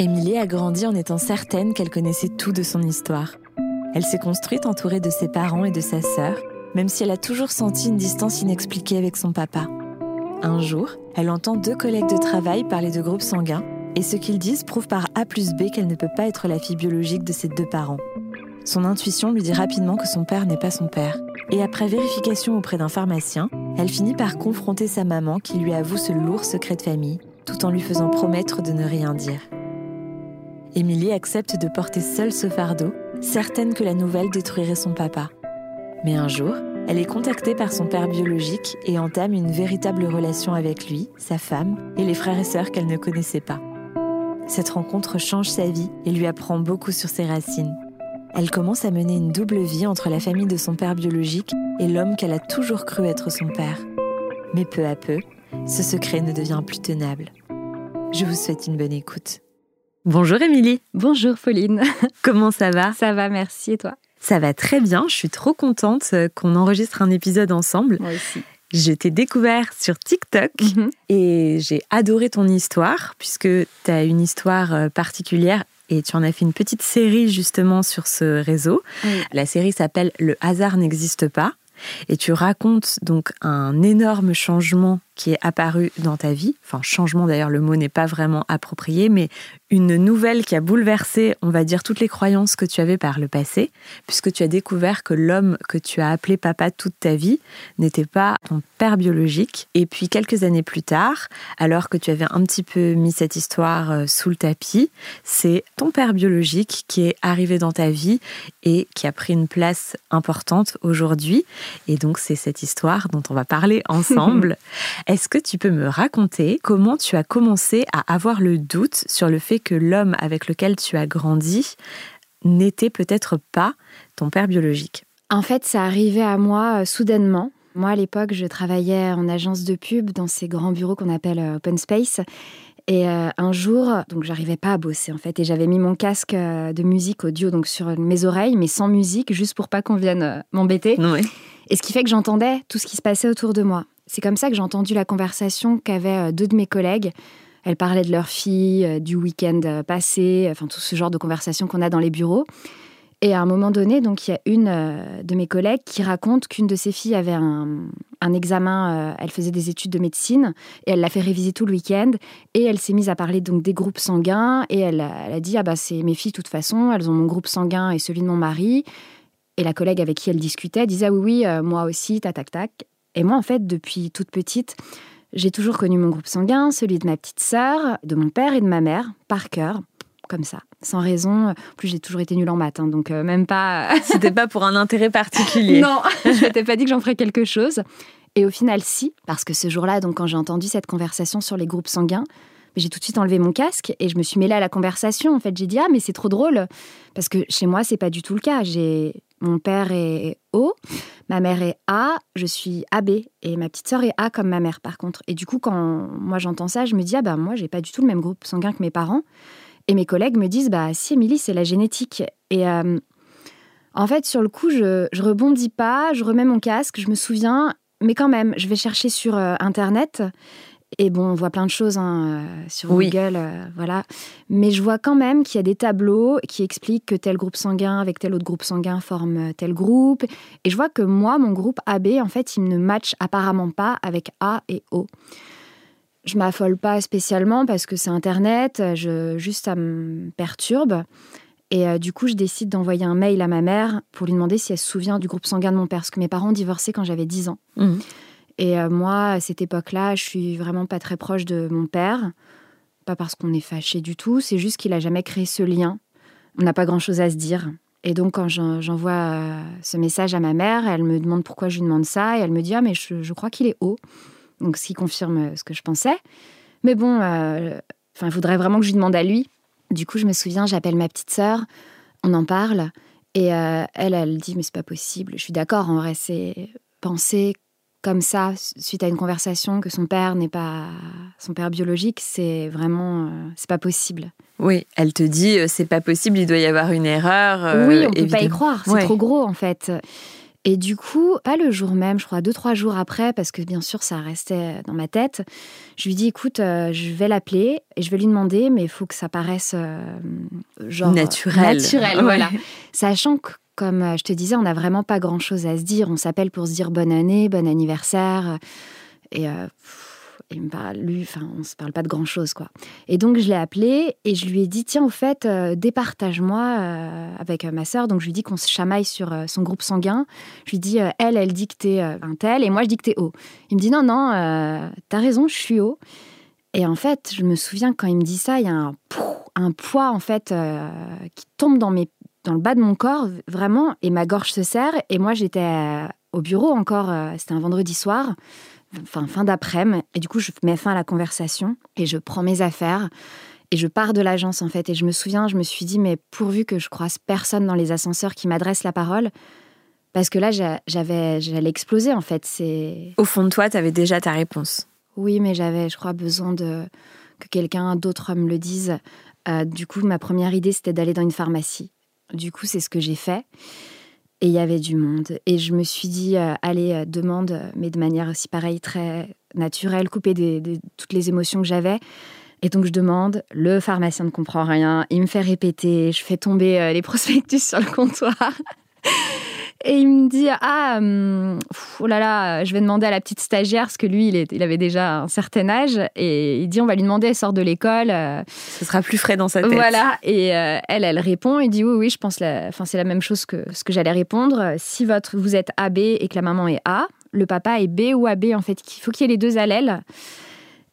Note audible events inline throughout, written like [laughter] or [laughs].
Émilie a grandi en étant certaine qu'elle connaissait tout de son histoire. Elle s'est construite entourée de ses parents et de sa sœur, même si elle a toujours senti une distance inexpliquée avec son papa. Un jour, elle entend deux collègues de travail parler de groupes sanguins, et ce qu'ils disent prouve par A plus B qu'elle ne peut pas être la fille biologique de ses deux parents. Son intuition lui dit rapidement que son père n'est pas son père. Et après vérification auprès d'un pharmacien, elle finit par confronter sa maman qui lui avoue ce lourd secret de famille, tout en lui faisant promettre de ne rien dire. Émilie accepte de porter seule ce fardeau, certaine que la nouvelle détruirait son papa. Mais un jour, elle est contactée par son père biologique et entame une véritable relation avec lui, sa femme et les frères et sœurs qu'elle ne connaissait pas. Cette rencontre change sa vie et lui apprend beaucoup sur ses racines. Elle commence à mener une double vie entre la famille de son père biologique et l'homme qu'elle a toujours cru être son père. Mais peu à peu, ce secret ne devient plus tenable. Je vous souhaite une bonne écoute. Bonjour Émilie. Bonjour Pauline. [laughs] Comment ça va? Ça va, merci. Et toi? Ça va très bien. Je suis trop contente euh, qu'on enregistre un épisode ensemble. Moi aussi. Je t'ai découvert sur TikTok Mhm. et j'ai adoré ton histoire puisque tu as une histoire euh, particulière et tu en as fait une petite série justement sur ce réseau. Oui. La série s'appelle Le hasard n'existe pas et tu racontes donc un énorme changement qui est apparu dans ta vie. Enfin, changement d'ailleurs, le mot n'est pas vraiment approprié, mais une nouvelle qui a bouleversé, on va dire, toutes les croyances que tu avais par le passé, puisque tu as découvert que l'homme que tu as appelé papa toute ta vie n'était pas ton père biologique. Et puis quelques années plus tard, alors que tu avais un petit peu mis cette histoire euh, sous le tapis, c'est ton père biologique qui est arrivé dans ta vie et qui a pris une place importante aujourd'hui. Et donc c'est cette histoire dont on va parler [laughs] ensemble. Est-ce que tu peux me raconter comment tu as commencé à avoir le doute sur le fait que l'homme avec lequel tu as grandi n'était peut-être pas ton père biologique? En fait, ça arrivait à moi euh, soudainement. Moi, à l'époque, je travaillais en agence de pub dans ces grands bureaux qu'on appelle euh, open space. Et euh, un jour, donc j'arrivais pas à bosser en fait, et j'avais mis mon casque de musique audio donc sur mes oreilles, mais sans musique, juste pour pas qu'on vienne m'embêter. Oui. Et ce qui fait que j'entendais tout ce qui se passait autour de moi. C'est comme ça que j'ai entendu la conversation qu'avaient euh, deux de mes collègues. Elles parlaient de leur fille, euh, du week-end euh, passé, enfin tout ce genre de conversation qu'on a dans les bureaux. Et à un moment donné, donc il y a une de mes collègues qui raconte qu'une de ses filles avait un, examen, elle faisait des études de médecine et elle l'a fait réviser tout le week-end et elle s'est mise à parler donc des groupes sanguins et elle, a- dit ah bah c'est mes filles de toute façon, elles ont mon groupe sanguin et celui de mon mari. Et la collègue avec qui elle discutait disait ah oui oui moi aussi tac tac tac. Et moi en fait depuis toute petite j'ai toujours connu mon groupe sanguin, celui de ma petite sœur, de mon père et de ma mère par cœur comme ça, sans raison. En plus, j'ai toujours été nulle en maths, hein, donc euh, même pas. [laughs] C'était pas pour un intérêt particulier. non, [laughs] je m'étais pas dit que j'en ferais quelque chose. Et au final, si, parce que ce jour-là, donc quand j'ai entendu cette conversation sur les groupes sanguins, j'ai tout de suite enlevé mon casque et je me suis mêlée à la conversation. En fait, j'ai dit ah mais c'est trop drôle parce que chez moi c'est pas du tout le cas. J'ai mon père est O, ma mère est A, je suis AB et ma petite sœur est A comme ma mère par contre. Et du coup quand moi j'entends ça, je me dis ah bah moi j'ai pas du tout le même groupe sanguin que mes parents. Et mes collègues me disent bah si Émilie c'est la génétique et euh, en fait, sur le coup, je, je rebondis pas, je remets mon casque, je me souviens, mais quand même, je vais chercher sur euh, Internet. Et bon, on voit plein de choses hein, euh, sur Oui. Google, euh, voilà. Mais je vois quand même qu'il y a des tableaux qui expliquent que tel groupe sanguin avec tel autre groupe sanguin forme euh, tel groupe. Et je vois que moi, mon groupe AB, en fait, il ne match apparemment pas avec A et O. Je m'affole pas spécialement parce que c'est Internet, je, juste ça me perturbe. Et euh, du coup, je décide d'envoyer un mail à ma mère pour lui demander si elle se souvient du groupe sanguin de mon père, parce que mes parents ont divorcé quand j'avais 10 ans. Mhm. Et euh, moi, à cette époque-là, je suis vraiment pas très proche de mon père. Pas parce qu'on est fâché du tout, c'est juste qu'il a jamais créé ce lien. On n'a pas grand-chose à se dire. Et donc, quand j'en- j'envoie euh, ce message à ma mère, elle me demande pourquoi je lui demande ça, et elle me dit Ah, mais je, crois qu'il est haut. Donc, ce qui confirme euh, ce que je pensais. Mais bon, il faudrait vraiment que je lui demande à lui. Du coup, je me souviens, j'appelle ma petite sœur, on en parle, et elle, elle dit Mais c'est pas possible. Je suis d'accord, en vrai, c'est penser comme ça, suite à une conversation, que son père n'est pas son père biologique, c'est vraiment. euh, c'est pas possible. Oui, elle te dit euh, c'est pas possible, il doit y avoir une erreur. euh, oui, on peut pas y évidemment. croire, c'est Ouais. trop gros en fait. Et du coup, pas le jour même, je crois deux, trois jours après, parce que bien sûr, ça restait dans ma tête, je lui dis, écoute, je vais l'appeler et je vais lui demander, mais il faut que ça paraisse genre... Naturel. Naturel, voilà. Sachant que, comme euh, je te disais, on n'a vraiment pas grand-chose à se dire. On s'appelle pour se dire bonne année, bon anniversaire. Et il me parle, lui, enfin, on se parle pas de grand chose, quoi. Et donc, je l'ai appelé et je lui ai dit, tiens, au fait, euh, départage-moi euh, avec euh, ma sœur. Donc, je lui dis qu'on se chamaille sur son groupe sanguin. Je lui dis, elle, elle dit que t'es un tel et moi, je dis que t'es haut. Il me dit, non, non, t'as raison, je suis haut. Et en fait, je me souviens quand il me dit ça, il y a un, un poids, en fait, qui tombe dans, mes, dans le bas de mon corps, vraiment, et ma gorge se serre. Et moi, j'étais au bureau encore, c'était un vendredi soir enfin fin d'après-midi. Et du coup, je mets fin à la conversation et je prends mes affaires et je pars de l'agence en fait. Et je me souviens, je me suis dit, mais pourvu que je croise personne dans les ascenseurs qui m'adresse la parole. Parce que là, j'avais, j'allais exploser en fait. C'est au fond de toi, tu avais déjà ta réponse. Oui, mais j'avais, je crois, besoin de que quelqu'un d'autre me le dise. Euh, du coup, ma première idée, c'était d'aller dans une pharmacie. Du coup, c'est ce que j'ai fait. Et il y avait du monde. Et je me suis dit, euh, allez, euh, demande, mais de manière aussi pareille, très naturelle, couper des, toutes les émotions que j'avais. Et donc je demande, le pharmacien ne comprend rien, il me fait répéter, je fais tomber euh, les [laughs] prospectus sur le comptoir. Et il me dit Ah, hum, oh là là, je vais demander à la petite stagiaire, parce que lui, il, il, avait déjà un certain âge. Et il dit On va lui demander, elle sort de l'école. Euh. Ce sera plus frais dans sa tête. Voilà. Et euh, elle, elle répond Il dit Oui, oui, je pense, la... enfin, c'est la même chose que ce que j'allais répondre. Si votre, vous êtes AB et que la maman est A, le papa est B ou AB, en fait, il faut qu'il y ait les deux allèles.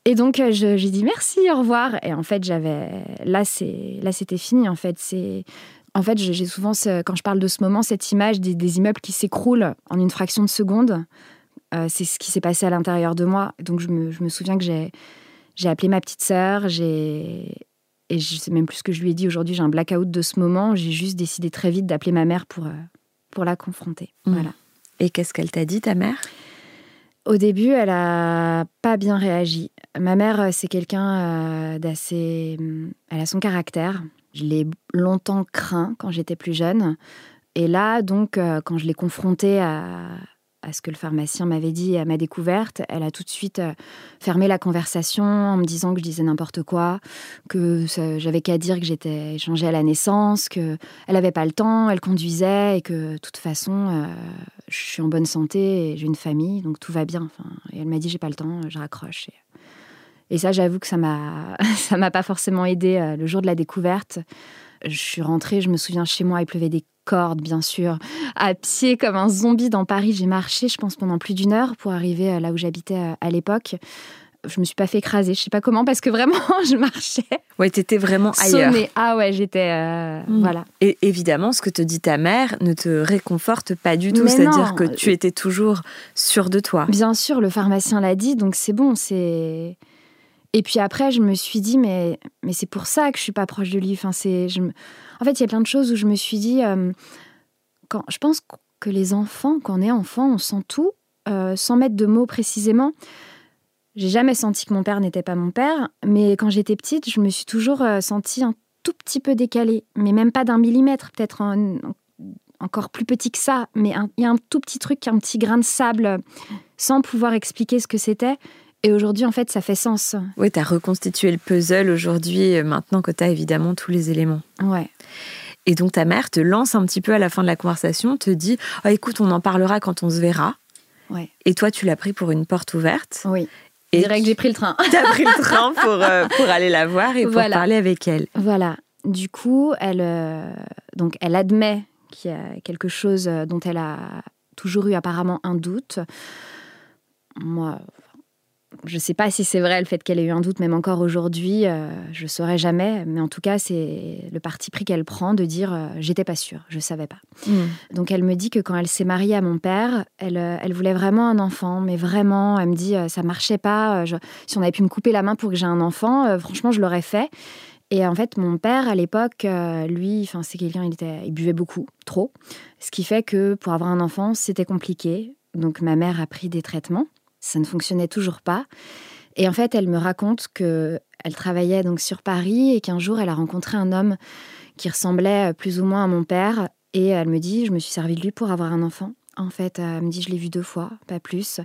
Et donc, j'ai dit merci, au revoir. Et en fait, j'avais. Là, c'était fini, en fait. C'est en fait, j'ai souvent, quand je parle de ce moment, cette image des, immeubles qui s'écroulent en une fraction de seconde. Euh, c'est ce qui s'est passé à l'intérieur de moi. Donc, je me, souviens que j'ai appelé ma petite sœur, et je sais même plus ce que je lui ai dit aujourd'hui. J'ai un blackout de ce moment. J'ai juste décidé très vite d'appeler ma mère pour, euh, pour la confronter. Mmh. Voilà. Et qu'est-ce qu'elle t'a dit, ta mère? Au début, elle a pas bien réagi. Ma mère, c'est quelqu'un euh, d'assez. Elle a son caractère. Je l'ai longtemps craint quand j'étais plus jeune. Et là, donc, euh, quand je l'ai confrontée à, ce que le pharmacien m'avait dit à ma découverte, elle a tout de suite euh, fermé la conversation en me disant que je disais n'importe quoi, que j'avais qu'à dire que j'étais échangée à la naissance, que elle n'avait pas le temps, elle conduisait et que de toute façon, euh, je suis en bonne santé et j'ai une famille, donc tout va bien. Et elle m'a dit j'ai pas le temps, je raccroche. Et ça, j'avoue que ça m'a, [laughs] ça m'a pas forcément aidé euh, le jour de la découverte. Je suis rentrée, je me souviens chez moi, il pleuvait des cordes, bien sûr, à pied comme un zombie dans Paris. J'ai marché, je pense, pendant plus d'une heure pour arriver euh, là où j'habitais euh, à l'époque. Je me suis pas fait écraser, je sais pas comment, parce que vraiment, [laughs] je marchais. Ouais, t'étais vraiment ailleurs. Ah ouais, j'étais. Hmm. Voilà. Et évidemment, ce que te dit ta mère ne te réconforte pas du tout. C'est-à-dire que tu étais toujours sûre de toi. Bien sûr, le pharmacien l'a dit, donc c'est bon, c'est. Et puis après, je me suis dit, mais, mais c'est pour ça que je suis pas proche de lui. Enfin, je En fait, il y a plein de choses où je me suis dit, euh, quand, je pense que les enfants, quand on est enfant, on sent tout, euh, sans mettre de mots précisément. J'ai jamais senti que mon père n'était pas mon père, mais quand j'étais petite, je me suis toujours euh, sentie un tout petit peu décalée, mais même pas d'un millimètre, peut-être encore plus petit que ça, mais il y a un tout petit truc, un petit grain de sable, sans pouvoir expliquer ce que c'était. Et aujourd'hui, en fait, ça fait sens. Oui, tu as reconstitué le puzzle aujourd'hui, euh, maintenant que tu as évidemment tous les éléments. Ouais. Et donc ta mère te lance un petit peu à la fin de la conversation, te dit oh, écoute, on en parlera quand on se verra. Ouais. Et toi, tu l'as pris pour une porte ouverte. Oui. Et dirais que j'ai pris le train. [laughs] tu as pris le [laughs] train pour, euh, pour aller la voir et pour parler avec elle. Voilà. Du coup, elle, euh, donc, elle admet qu'il y a quelque chose dont elle a toujours eu apparemment un doute. Moi, je ne sais pas si c'est vrai le fait qu'elle ait eu un doute, même encore aujourd'hui, euh, je ne saurais jamais. Mais en tout cas, c'est le parti pris qu'elle prend de dire euh, j'étais pas sûre, je ne savais pas. Hmm. Donc elle me dit que quand elle s'est mariée à mon père, elle, euh, elle voulait vraiment un enfant, mais vraiment, elle me dit ça marchait pas. si on avait pu me couper la main pour que j'ai un enfant, franchement, je l'aurais fait. Et en fait, mon père, à l'époque, lui, enfin, c'est quelqu'un, il, était, il buvait beaucoup, trop. Ce qui fait que pour avoir un enfant, c'était compliqué. Donc ma mère a pris des traitements ça ne fonctionnait toujours pas. Et en fait, elle me raconte que elle travaillait donc sur Paris et qu'un jour, elle a rencontré un homme qui ressemblait plus ou moins à mon père. Et elle me dit, je me suis servi de lui pour avoir un enfant. En fait, elle me dit je l'ai vu deux fois, pas plus.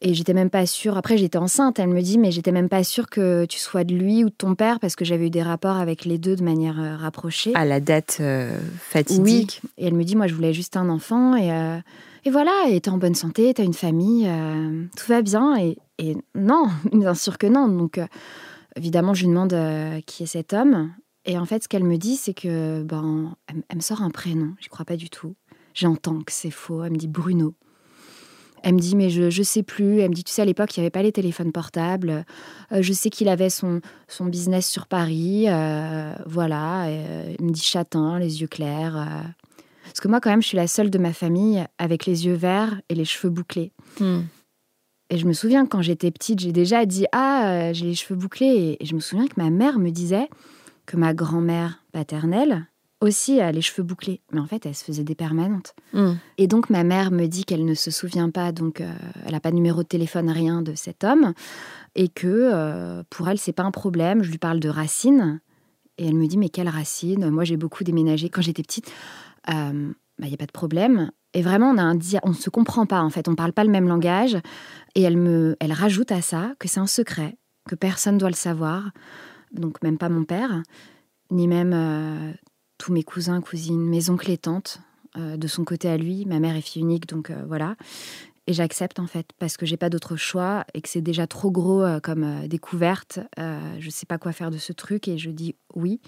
Et j'étais même pas sûre. Après, j'étais enceinte. Elle me dit, mais j'étais même pas sûre que tu sois de lui ou de ton père parce que j'avais eu des rapports avec les deux de manière euh, rapprochée. À la date euh, fatidique. Oui. Et elle me dit, moi, je voulais juste un enfant. Et, euh, et voilà, et t'es en bonne santé, t'as une famille, tout va bien. Et, et, non, [laughs] bien sûr que non. Donc, évidemment, je lui demande qui est cet homme. Et en fait, ce qu'elle me dit, c'est que ben, elle, me sort un prénom. Je crois pas du tout. J'entends que c'est faux. Elle me dit Bruno. Elle me dit, mais je ne sais plus. Elle me dit, tu sais, à l'époque, il n'y avait pas les téléphones portables. Euh, je sais qu'il avait son, son business sur Paris. Euh, voilà. Euh, il me dit châtain, les yeux clairs. Parce que moi, quand même, je suis la seule de ma famille avec les yeux verts et les cheveux bouclés. Hmm. Et je me souviens, quand j'étais petite, j'ai déjà dit, ah, j'ai les cheveux bouclés. Et, je me souviens que ma mère me disait que ma grand-mère paternelle, aussi a les cheveux bouclés, mais en fait, elle se faisait des permanentes. Hmm. Et donc, ma mère me dit qu'elle ne se souvient pas, donc euh, elle n'a pas de numéro de téléphone, rien de cet homme, et que euh, pour elle, c'est pas un problème. Je lui parle de racines, et elle me dit mais quelle racine Moi, j'ai beaucoup déménagé quand j'étais petite. Il euh, n'y bah, a pas de problème. Et vraiment, on a un on ne se comprend pas en fait, on parle pas le même langage. Et elle me, elle rajoute à ça que c'est un secret, que personne doit le savoir, donc même pas mon père, ni même tous mes cousins, cousines, mes oncles et tantes, euh, de son côté à lui. Ma mère est fille unique, donc euh, voilà. Et j'accepte en fait, parce que j'ai pas d'autre choix et que c'est déjà trop gros euh, comme découverte. je sais pas quoi faire de ce truc et je dis oui.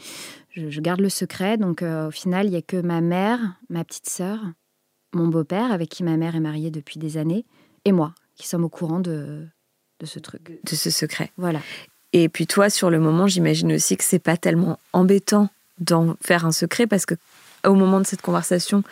Je, garde le secret. Donc au final, il y a que ma mère, ma petite sœur, mon beau-père, avec qui ma mère est mariée depuis des années, et moi, qui sommes au courant de, de ce truc. De ce secret. Voilà. Et puis toi, sur le moment, j'imagine aussi que c'est pas tellement embêtant d'en faire un secret parce que au moment de cette conversation,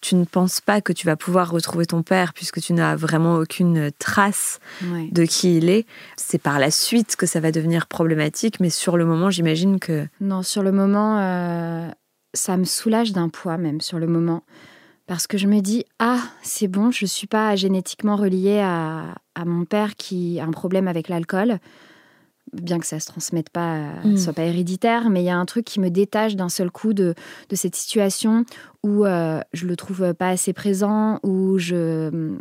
tu ne penses pas que tu vas pouvoir retrouver ton père puisque tu n'as vraiment aucune trace de qui il est. C'est par la suite que ça va devenir problématique, mais sur le moment, j'imagine que... Non, sur le moment, euh, ça me soulage d'un poids même, sur le moment. Parce que je me dis, ah, c'est bon, je ne suis pas génétiquement reliée à, à mon père qui a un problème avec l'alcool bien que ça se transmette pas, euh, mm. soit pas héréditaire, mais il y a un truc qui me détache d'un seul coup de, de cette situation où euh, je le trouve pas assez présent, où je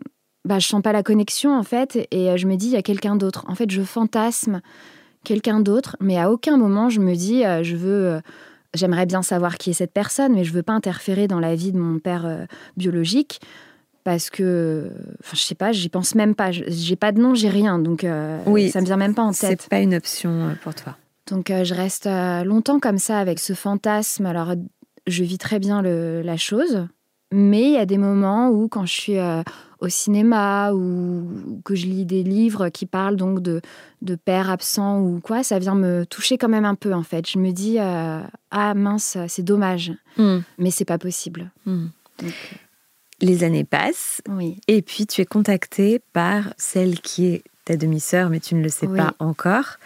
bah, je sens pas la connexion en fait, et euh, je me dis il y a quelqu'un d'autre. En fait, je fantasme quelqu'un d'autre, mais à aucun moment je me dis je veux j'aimerais bien savoir qui est cette personne, mais je veux pas interférer dans la vie de mon père biologique parce que, enfin, je sais pas, j'y pense même pas. J'ai pas de nom, j'ai rien, donc euh, oui, ça me vient même pas en tête. C'est pas une option euh, pour toi. Donc euh, je reste longtemps comme ça avec ce fantasme. Alors je vis très bien le, la chose, mais il y a des moments où quand je suis au cinéma ou que je lis des livres qui parlent donc de, de pères absents ou quoi, ça vient me toucher quand même un peu en fait. Je me dis ah mince, c'est dommage, hmm. mais c'est pas possible. Hmm. Donc, les années passent. Oui. Et puis tu es contactée par celle qui est ta demi-sœur, mais tu ne le sais pas encore,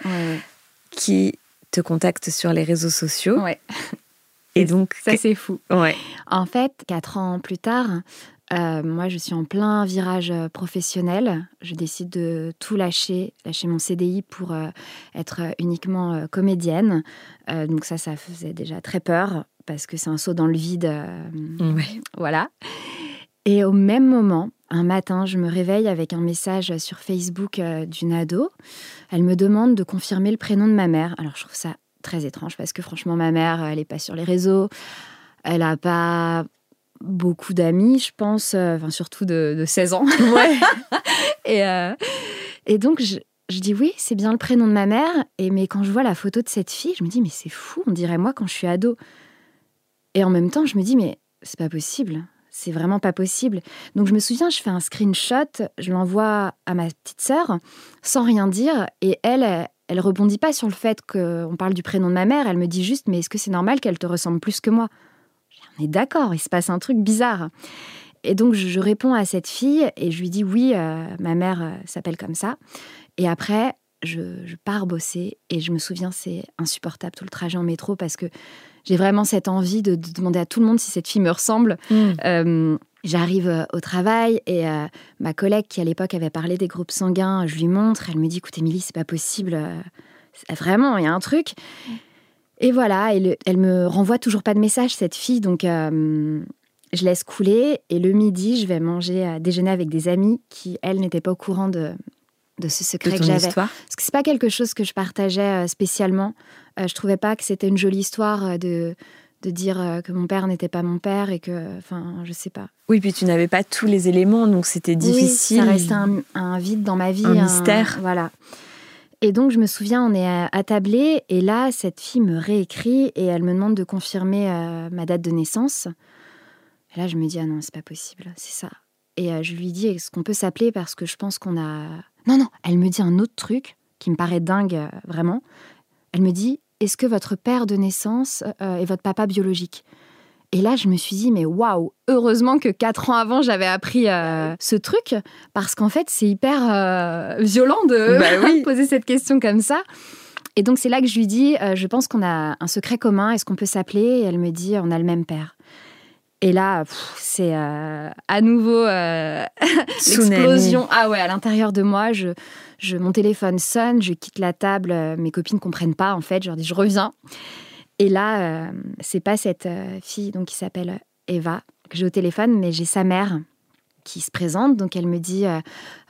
qui te contacte sur les réseaux sociaux. Ouais. Et donc. Ça, c'est fou. Ouais. En fait, quatre ans plus tard, euh, moi, je suis en plein virage euh, professionnel. Je décide de tout lâcher, lâcher mon CDI pour euh, être uniquement comédienne. donc ça, ça faisait déjà très peur parce que c'est un saut dans le vide. Ouais. Voilà. Et au même moment, un matin, je me réveille avec un message sur Facebook euh, d'une ado. Elle me demande de confirmer le prénom de ma mère. Alors, je trouve ça très étrange parce que franchement, ma mère, elle n'est pas sur les réseaux. Elle n'a pas beaucoup d'amis, je pense, euh, enfin, surtout de, 16 ans. Ouais. [laughs] et, euh, et donc, je, je dis oui, c'est bien le prénom de ma mère. Et mais quand je vois la photo de cette fille, je me dis mais c'est fou, on dirait moi quand je suis ado. Et en même temps, je me dis mais c'est pas possible c'est vraiment pas possible. Donc je me souviens, je fais un screenshot, je l'envoie à ma petite sœur sans rien dire et elle, elle rebondit pas sur le fait qu'on parle du prénom de ma mère. Elle me dit juste, mais est-ce que c'est normal qu'elle te ressemble plus que moi? On est d'accord, il se passe un truc bizarre. Et donc je réponds à cette fille et je lui dis oui, euh, ma mère euh, s'appelle comme ça. Et après, je, je, pars bosser et je me souviens, c'est insupportable tout le trajet en métro parce que j'ai vraiment cette envie de, demander à tout le monde si cette fille me ressemble. Mm. Euh, j'arrive euh, au travail et euh, ma collègue qui à l'époque avait parlé des groupes sanguins, je lui montre, elle me dit écoute Émilie, c'est pas possible, vraiment, il y a un truc. Et voilà, elle, elle me renvoie toujours pas de message, cette fille, donc je laisse couler et le midi, je vais manger à déjeuner avec des amis qui, elles, n'étaient pas au courant de, de ce secret que j'avais. Parce que c'est pas quelque chose que je partageais spécialement. je trouvais pas que c'était une jolie histoire de de dire euh, que mon père n'était pas mon père et que, enfin, je sais pas. Oui, puis tu n'avais pas tous les éléments, donc c'était difficile. ça restait un, vide dans ma vie. Un, mystère. Voilà. Et donc, je me souviens, on est attablé, et là, cette fille me réécrit et elle me demande de confirmer euh, ma date de naissance. Et là, je me dis, ah non, c'est pas possible, c'est ça. Et euh, je lui dis, est-ce qu'on peut s'appeler parce que je pense qu'on a. Non, non, elle me dit un autre truc qui me paraît dingue, vraiment. Elle me dit, est-ce que votre père de naissance euh, est votre papa biologique? Et là, je me suis dit, mais waouh, heureusement que quatre ans avant, j'avais appris euh, ce truc, parce qu'en fait, c'est hyper euh, violent de bah [laughs] poser cette question comme ça. Et donc, c'est là que je lui dis, je pense qu'on a un secret commun, est-ce qu'on peut s'appeler? Et elle me dit, on a le même père. Et là, c'est à nouveau [laughs] l'explosion. Ah ouais, à l'intérieur de moi, je, je, mon téléphone sonne, je quitte la table, euh, mes copines comprennent pas en fait, je leur dis je reviens. Et là, euh, c'est pas cette euh, fille donc qui s'appelle Eva que j'ai au téléphone, mais j'ai sa mère qui se présente. Donc elle me dit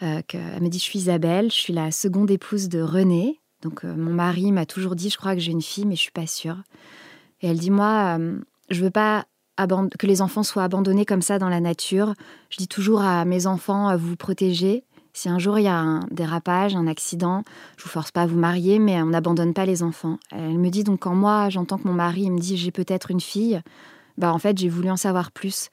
que, elle me dit je suis Isabelle, je suis la seconde épouse de René. Donc mon mari m'a toujours dit je crois que j'ai une fille, mais je suis pas sûre. Et elle dit moi je veux pas que les enfants soient abandonnés comme ça dans la nature. Je dis toujours à mes enfants vous protéger si un jour il y a un dérapage, un accident, je vous force pas à vous marier, mais on n'abandonne pas les enfants. Elle me dit donc quand moi j'entends que mon mari me dit j'ai peut-être une fille, bah en fait j'ai voulu en savoir plus.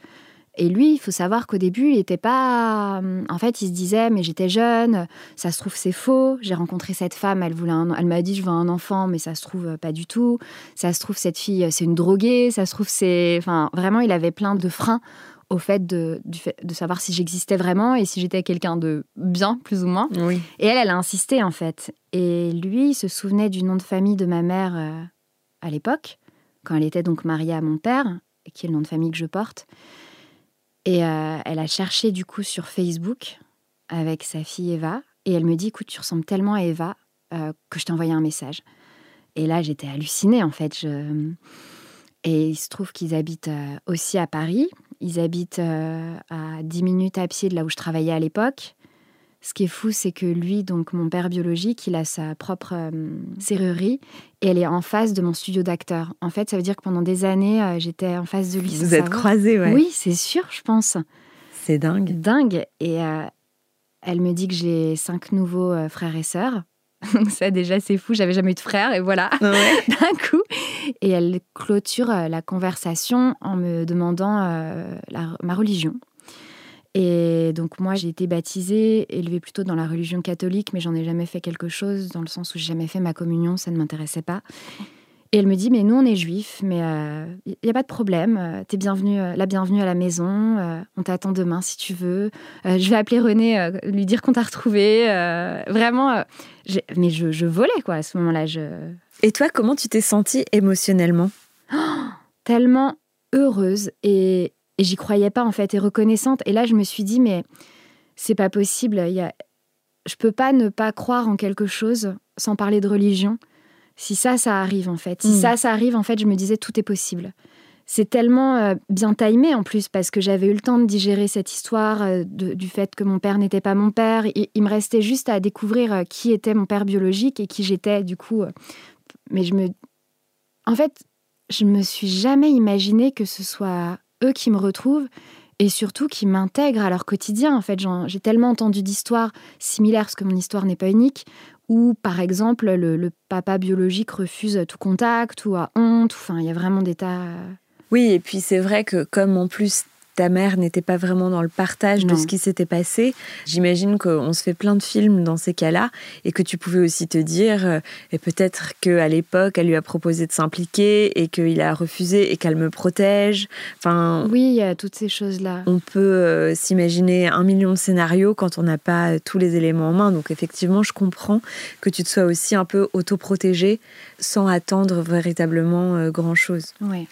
Et lui, il faut savoir qu'au début, il n'était pas. En fait, il se disait, mais j'étais jeune, ça se trouve, c'est faux. J'ai rencontré cette femme, elle, voulait elle m'a dit, je veux un enfant, mais ça se trouve, pas du tout. Ça se trouve, cette fille, c'est une droguée. Ça se trouve, c'est. Enfin, vraiment, il avait plein de freins au fait de, du fait de savoir si j'existais vraiment et si j'étais quelqu'un de bien, plus ou moins. Et elle, elle a insisté, en fait. Et lui, il se souvenait du nom de famille de ma mère euh, à l'époque, quand elle était donc mariée à mon père, qui est le nom de famille que je porte. Et euh, elle a cherché, du coup, sur Facebook avec sa fille Eva. Et elle me dit, écoute, tu ressembles tellement à Eva euh, que je t'ai envoyé un message. Et là, j'étais hallucinée, en fait. Et il se trouve qu'ils habitent aussi à Paris. Ils habitent euh, à 10 minutes à pied de là où je travaillais à l'époque. Ce qui est fou, c'est que lui, donc mon père biologique, il a sa propre euh, serrurerie et elle est en face de mon studio d'acteur. En fait, ça veut dire que pendant des années, euh, j'étais en face de lui. Vous êtes croisés, ouais. Oui, c'est sûr, je pense. C'est dingue. Dingue. Et elle me dit que j'ai cinq nouveaux frères et sœurs. [laughs] Donc ça déjà c'est fou, j'avais jamais eu de frère et voilà, ah [laughs] d'un coup. Et elle clôture euh, la conversation en me demandant euh, ma religion. Et donc moi j'ai été baptisée, élevée plutôt dans la religion catholique, mais j'en ai jamais fait quelque chose dans le sens où j'ai jamais fait ma communion, ça ne m'intéressait pas. Et elle me dit, mais nous, on est juifs, mais il euh, n'y a pas de problème. Euh, tu es bienvenue, euh, la bienvenue à la maison. on t'attend demain si tu veux. je vais appeler René, lui dire qu'on t'a retrouvé. vraiment, mais je, volais, quoi, à ce moment-là. Je... Et toi, comment tu t'es sentie émotionnellement? [gasps] Tellement heureuse et, et j'y croyais pas, en fait, et reconnaissante. Et là, je me suis dit, mais c'est pas possible. Il y a... Je peux pas ne pas croire en quelque chose sans parler de religion si ça, ça arrive en fait. Si mm. ça, ça arrive, en fait, je me disais tout est possible. C'est tellement euh, bien timé en plus parce que j'avais eu le temps de digérer cette histoire euh, du fait que mon père n'était pas mon père. il me restait juste à découvrir euh, qui était mon père biologique et qui j'étais du coup. mais je me, en fait, je me suis jamais imaginé que ce soit eux qui me retrouvent et surtout qui m'intègrent à leur quotidien. En fait, j'ai tellement entendu d'histoires similaires parce que mon histoire n'est pas unique où, par exemple, le, papa biologique refuse tout contact ou a honte. Enfin, il y a vraiment des tas. Euh, oui, et puis c'est vrai que comme en plus ta mère n'était pas vraiment dans le partage de ce qui s'était passé. J'imagine qu'on se fait plein de films dans ces cas-là et que tu pouvais aussi te dire, euh, et peut-être qu'à l'époque, elle lui a proposé de s'impliquer et qu'il a refusé et qu'elle me protège. Enfin, oui, il y a toutes ces choses-là. On peut euh, s'imaginer un million de scénarios quand on n'a pas tous les éléments en main. Donc effectivement, je comprends que tu te sois aussi un peu autoprotégée sans attendre véritablement euh, grand-chose. Oui.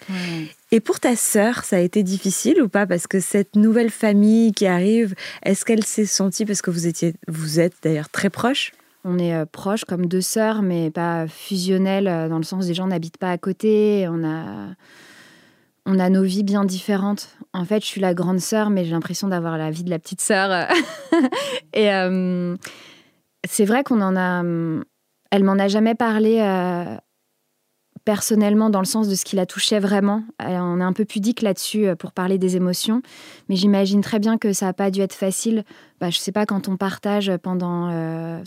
Et pour ta sœur, ça a été difficile ou pas? Parce que cette nouvelle famille qui arrive, est-ce qu'elle s'est sentie, parce que vous, étiez, vous êtes d'ailleurs très proches? On est euh, proches comme deux sœurs, mais pas fusionnelles, euh, dans le sens des gens n'habitent pas à côté. On a, on a nos vies bien différentes. En fait, je suis la grande sœur, mais j'ai l'impression d'avoir la vie de la petite sœur. [laughs] et euh, c'est vrai qu'on en a. Elle m'en a jamais parlé personnellement dans le sens de ce qui la touchait vraiment. Euh, on est un peu pudique là-dessus euh, pour parler des émotions, mais j'imagine très bien que ça n'a pas dû être facile. Bah, je sais pas, quand on partage pendant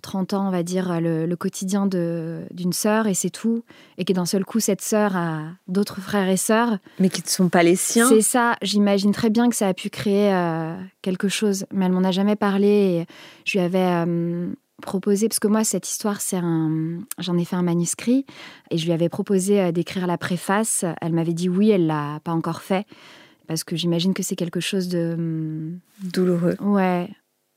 30 ans, on va dire, le, quotidien d'une sœur et c'est tout, et que d'un seul coup, cette sœur a d'autres frères et sœurs. Mais qui ne sont pas les siens. C'est ça, j'imagine très bien que ça a pu créer quelque chose, mais elle m'en a jamais parlé. Et je lui avais proposé, parce que moi, cette histoire, c'est un, j'en ai fait un manuscrit et je lui avais proposé euh, d'écrire la préface. Elle m'avait dit oui, elle l'a pas encore fait parce que j'imagine que c'est quelque chose de hum, douloureux. Ouais,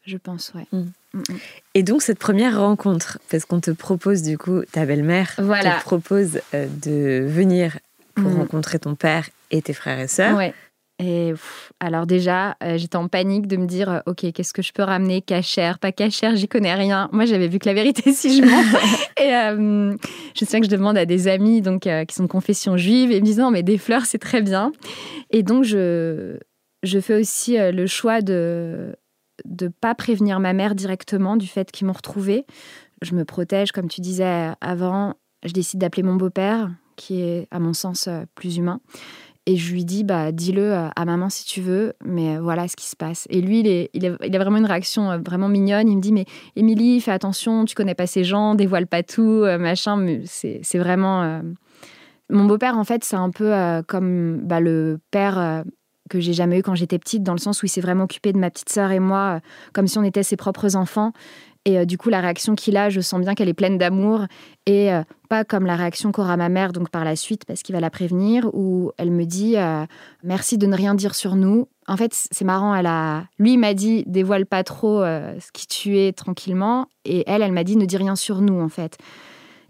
je pense, ouais. Mm. Mm, mm. Et donc cette première rencontre, parce qu'on te propose du coup, ta belle-mère te propose euh, de venir pour rencontrer ton père et tes frères et sœurs. Ouais. Et alors déjà, euh, j'étais en panique de me dire, euh, ok, qu'est-ce que je peux ramener? Cachère, pas cachère, j'y connais rien. Moi, j'avais vu que la vérité, [laughs] si je mens. [laughs] et euh, je sais que je demande à des amis donc qui sont de confession juive et me disent, non, mais des fleurs, c'est très bien. Et donc, je, je fais aussi le choix de ne pas prévenir ma mère directement du fait qu'ils m'ont retrouvée. Je me protège, comme tu disais avant. Je décide d'appeler mon beau-père, qui est, à mon sens, plus humain. Et je lui dis, bah, dis-le à maman si tu veux, mais voilà ce qui se passe. Et lui, il, est, il, a vraiment une réaction euh, vraiment mignonne. Il me dit, mais Émilie, fais attention, tu connais pas ces gens, dévoile pas tout, euh, machin. C'est vraiment. Euh, mon beau-père, en fait, c'est un peu comme bah, le père que j'ai jamais eu quand j'étais petite, dans le sens où il s'est vraiment occupé de ma petite sœur et moi, comme si on était ses propres enfants. Et euh, du coup, la réaction qu'il a, je sens bien qu'elle est pleine d'amour et euh, pas comme la réaction qu'aura ma mère donc par la suite parce qu'il va la prévenir où elle me dit euh, merci de ne rien dire sur nous. En fait, c'est marrant, elle a lui m'a dit dévoile pas trop ce qui tu es tranquillement et elle elle m'a dit ne dis rien sur nous en fait.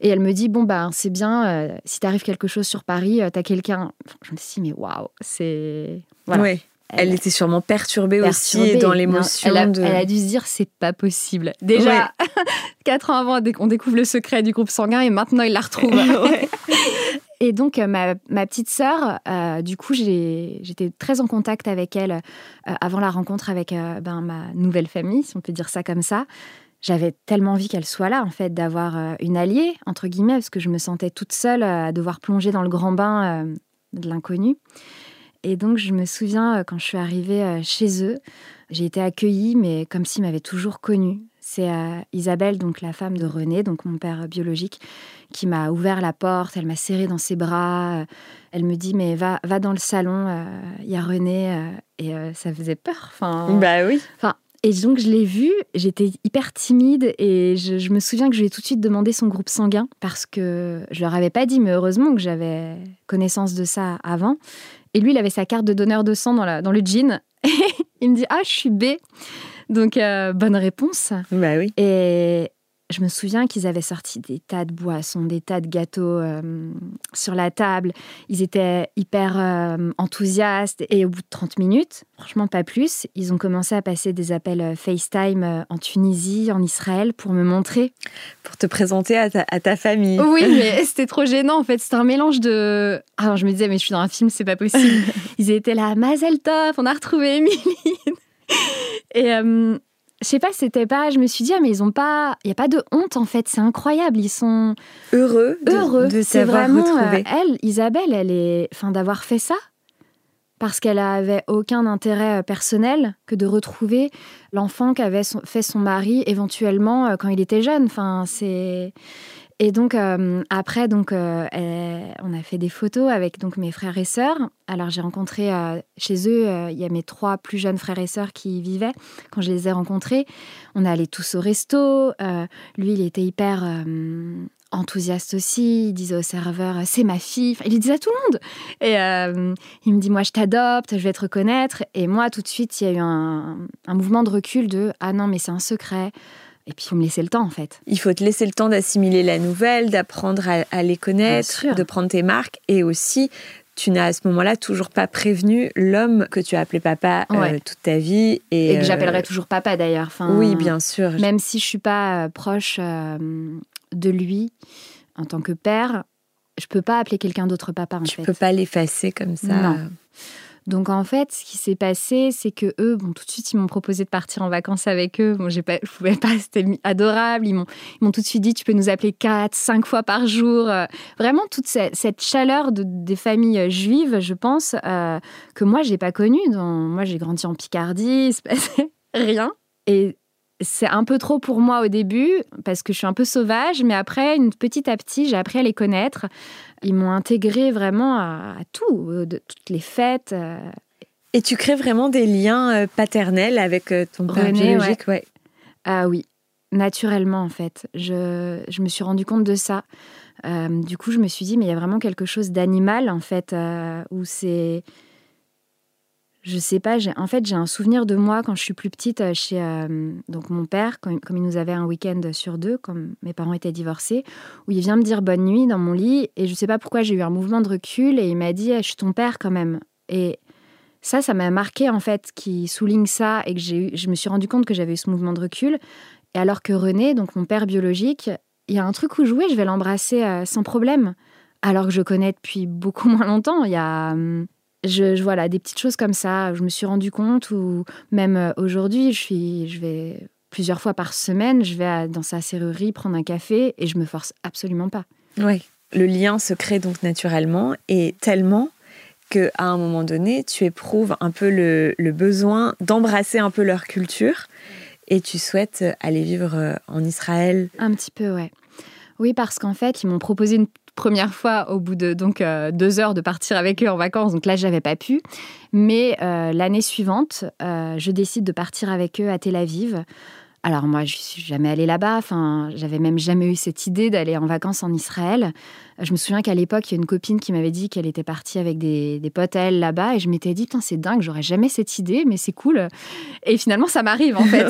Et elle me dit bon bah c'est bien si t'arrive quelque chose sur Paris, t'as quelqu'un. je me suis dit mais waouh, c'est voilà. Elle, était sûrement perturbée, aussi dans l'émotion. Elle, elle, a dû se dire c'est pas possible. Déjà, [laughs] quatre ans avant, on découvre le secret du groupe sanguin et maintenant il la retrouve. [laughs] [laughs] et donc euh, ma, ma petite sœur, euh, du coup j'étais très en contact avec elle euh, avant la rencontre avec ben, ma nouvelle famille, si on peut dire ça comme ça. J'avais tellement envie qu'elle soit là, en fait, d'avoir une alliée, entre guillemets, parce que je me sentais toute seule à devoir plonger dans le grand bain de l'inconnu. Et donc, je me souviens, euh, quand je suis arrivée euh, chez eux, j'ai été accueillie, mais comme s'ils m'avaient toujours connue. C'est euh, Isabelle, donc la femme de René, donc mon père biologique, qui m'a ouvert la porte, elle m'a serré dans ses bras. Elle me dit, mais va, va dans le salon, il y a René. et ça faisait peur. Enfin, bah oui. Enfin, et donc, je l'ai vu, j'étais hyper timide et je, je, me souviens que je lui ai tout de suite demandé son groupe sanguin parce que je leur avais pas dit, mais heureusement que j'avais connaissance de ça avant. Et lui, il avait sa carte de donneur de sang dans, la, dans le jean. [laughs] il me dit Ah, je suis B. Donc, euh, bonne réponse. Bah oui. Et je me souviens qu'ils avaient sorti des tas de boissons, des tas de gâteaux euh, sur la table. Ils étaient hyper euh, enthousiastes. Et au bout de 30 minutes, franchement pas plus, ils ont commencé à passer des appels euh, FaceTime en Tunisie, en Israël, pour me montrer. Pour te présenter à ta, famille. Oui, [laughs] mais c'était trop gênant en fait. C'était un mélange de... Alors je me disais, mais je suis dans un film, c'est pas possible. [laughs] Ils étaient là, Mazel Tov, on a retrouvé Émilie. Et je sais pas, c'était pas. Je me suis dit, ah, mais ils ont pas. Il y a pas de honte en fait. C'est incroyable. Ils sont heureux, de, heureux. de s'avoir retrouvé. Euh, elle, Isabelle, elle est, enfin, d'avoir fait ça parce qu'elle avait aucun intérêt euh, personnel que de retrouver l'enfant qu'avait fait son mari éventuellement euh, quand il était jeune. Enfin, c'est et donc euh, après, donc euh, on a fait des photos avec donc mes frères et sœurs. Alors j'ai rencontré euh, chez eux, il y a mes trois plus jeunes frères et sœurs qui vivaient. Quand je les ai rencontrés, on est allés tous au resto. lui, il était hyper enthousiaste aussi. Il disait au serveur, c'est ma fille. il le disait à tout le monde. Et il me dit, moi, je t'adopte, je vais te reconnaître. Et moi, tout de suite, il y a eu un, un mouvement de recul de, ah non, mais c'est un secret. Et puis, il faut me laisser le temps, en fait. Il faut te laisser le temps d'assimiler la nouvelle, d'apprendre à, les connaître, de prendre tes marques. Et aussi, tu n'as à ce moment-là toujours pas prévenu l'homme que tu as appelé papa euh, toute ta vie. Et, que euh, j'appellerai toujours papa, d'ailleurs. Enfin, oui, bien sûr. Même si je suis pas euh, proche de lui en tant que père, je peux pas appeler quelqu'un d'autre papa. En tu fait. peux pas l'effacer comme ça. Non. Donc en fait, ce qui s'est passé, c'est que eux, bon, tout de suite, ils m'ont proposé de partir en vacances avec eux. Bon, j'ai pas, je pouvais pas, c'était adorable. Ils m'ont, ils m'ont tout de suite dit, tu peux nous appeler quatre, cinq fois par jour. Euh, vraiment toute cette, chaleur de, des familles juives, je pense, euh, que moi j'ai pas connue. Dans, moi, j'ai grandi en Picardie, il se [laughs] passait rien. Et c'est un peu trop pour moi au début parce que je suis un peu sauvage, mais après, une, petit à petit, j'ai appris à les connaître. Ils m'ont intégré vraiment à, tout, euh, de toutes les fêtes. euh. Et tu crées vraiment des liens euh, paternels avec ton père biologique, ouais. Ah oui, naturellement en fait. Je, je me suis rendu compte de ça. Euh, du coup, je me suis dit, mais il y a vraiment quelque chose d'animal en fait, euh, où c'est. Je sais pas, en fait, j'ai un souvenir de moi quand je suis plus petite euh, chez euh, donc mon père, comme il nous avait un week-end sur deux, comme mes parents étaient divorcés, où il vient me dire bonne nuit dans mon lit, et je sais pas pourquoi j'ai eu un mouvement de recul, et il m'a dit, je suis ton père quand même. Et ça, ça m'a marqué en fait, qui souligne ça, et que j'ai eu- je me suis rendu compte que j'avais eu ce mouvement de recul. Et alors que René, donc mon père biologique, il y a un truc où jouer, je vais l'embrasser euh, sans problème. Alors que je connais depuis beaucoup [laughs] moins longtemps. Il y a, hum, je, je- voilà, des petites choses comme ça. Je me suis rendu compte, ou même euh, aujourd'hui, je suis, je vais plusieurs fois par semaine, je vais à- dans sa serrurerie prendre un café et je me force absolument pas. Ouais. Le lien se crée donc naturellement et tellement que à un moment donné, tu éprouves un peu le, le besoin d'embrasser un peu leur culture et tu souhaites aller vivre euh, en Israël. Un petit peu, ouais. Oui, parce qu'en fait, ils m'ont proposé une première fois au bout de donc euh, deux heures de partir avec eux en vacances. Donc là, j'avais pas pu. Mais euh, l'année suivante, euh, je décide de partir avec eux à Tel Aviv. Alors moi, je suis jamais allée là-bas. Enfin, j'avais même jamais eu cette idée d'aller en vacances en Israël. Je me souviens qu'à l'époque, il y a une copine qui m'avait dit qu'elle était partie avec des, des potes à elle là-bas, et je m'étais dit, Putain, c'est dingue, j'aurais jamais cette idée, mais c'est cool. Et finalement, ça m'arrive en fait.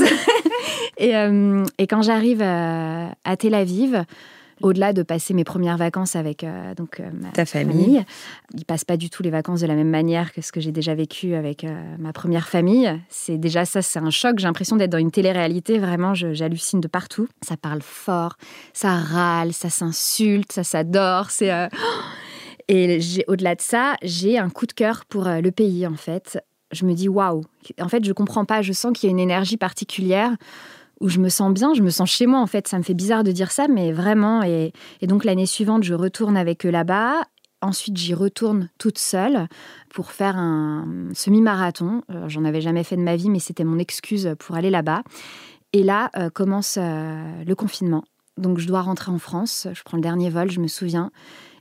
[laughs] et, euh, et quand j'arrive à, à Tel Aviv, au-delà de passer mes premières vacances avec euh, donc euh, ma Ta famille. ils passent pas du tout les vacances de la même manière que ce que j'ai déjà vécu avec euh, ma première famille. C'est déjà ça, c'est un choc. J'ai l'impression d'être dans une télé-réalité. Vraiment, j'hallucine de partout. Ça parle fort, ça râle, ça s'insulte, ça s'adore. C'est [gasps] et au-delà de ça, j'ai un coup de cœur pour le pays en fait. Je me dis waouh. En fait, je comprends pas. Je sens qu'il y a une énergie particulière où je me sens bien, je me sens chez moi en fait. Ça me fait bizarre de dire ça, mais vraiment. Et, et donc l'année suivante, je retourne avec eux là-bas. Ensuite, j'y retourne toute seule pour faire un semi-marathon. Euh, J'en avais jamais fait de ma vie, mais c'était mon excuse pour aller là-bas. Et là euh, commence euh, le confinement. Donc je dois rentrer en France. Je prends le dernier vol, je me souviens.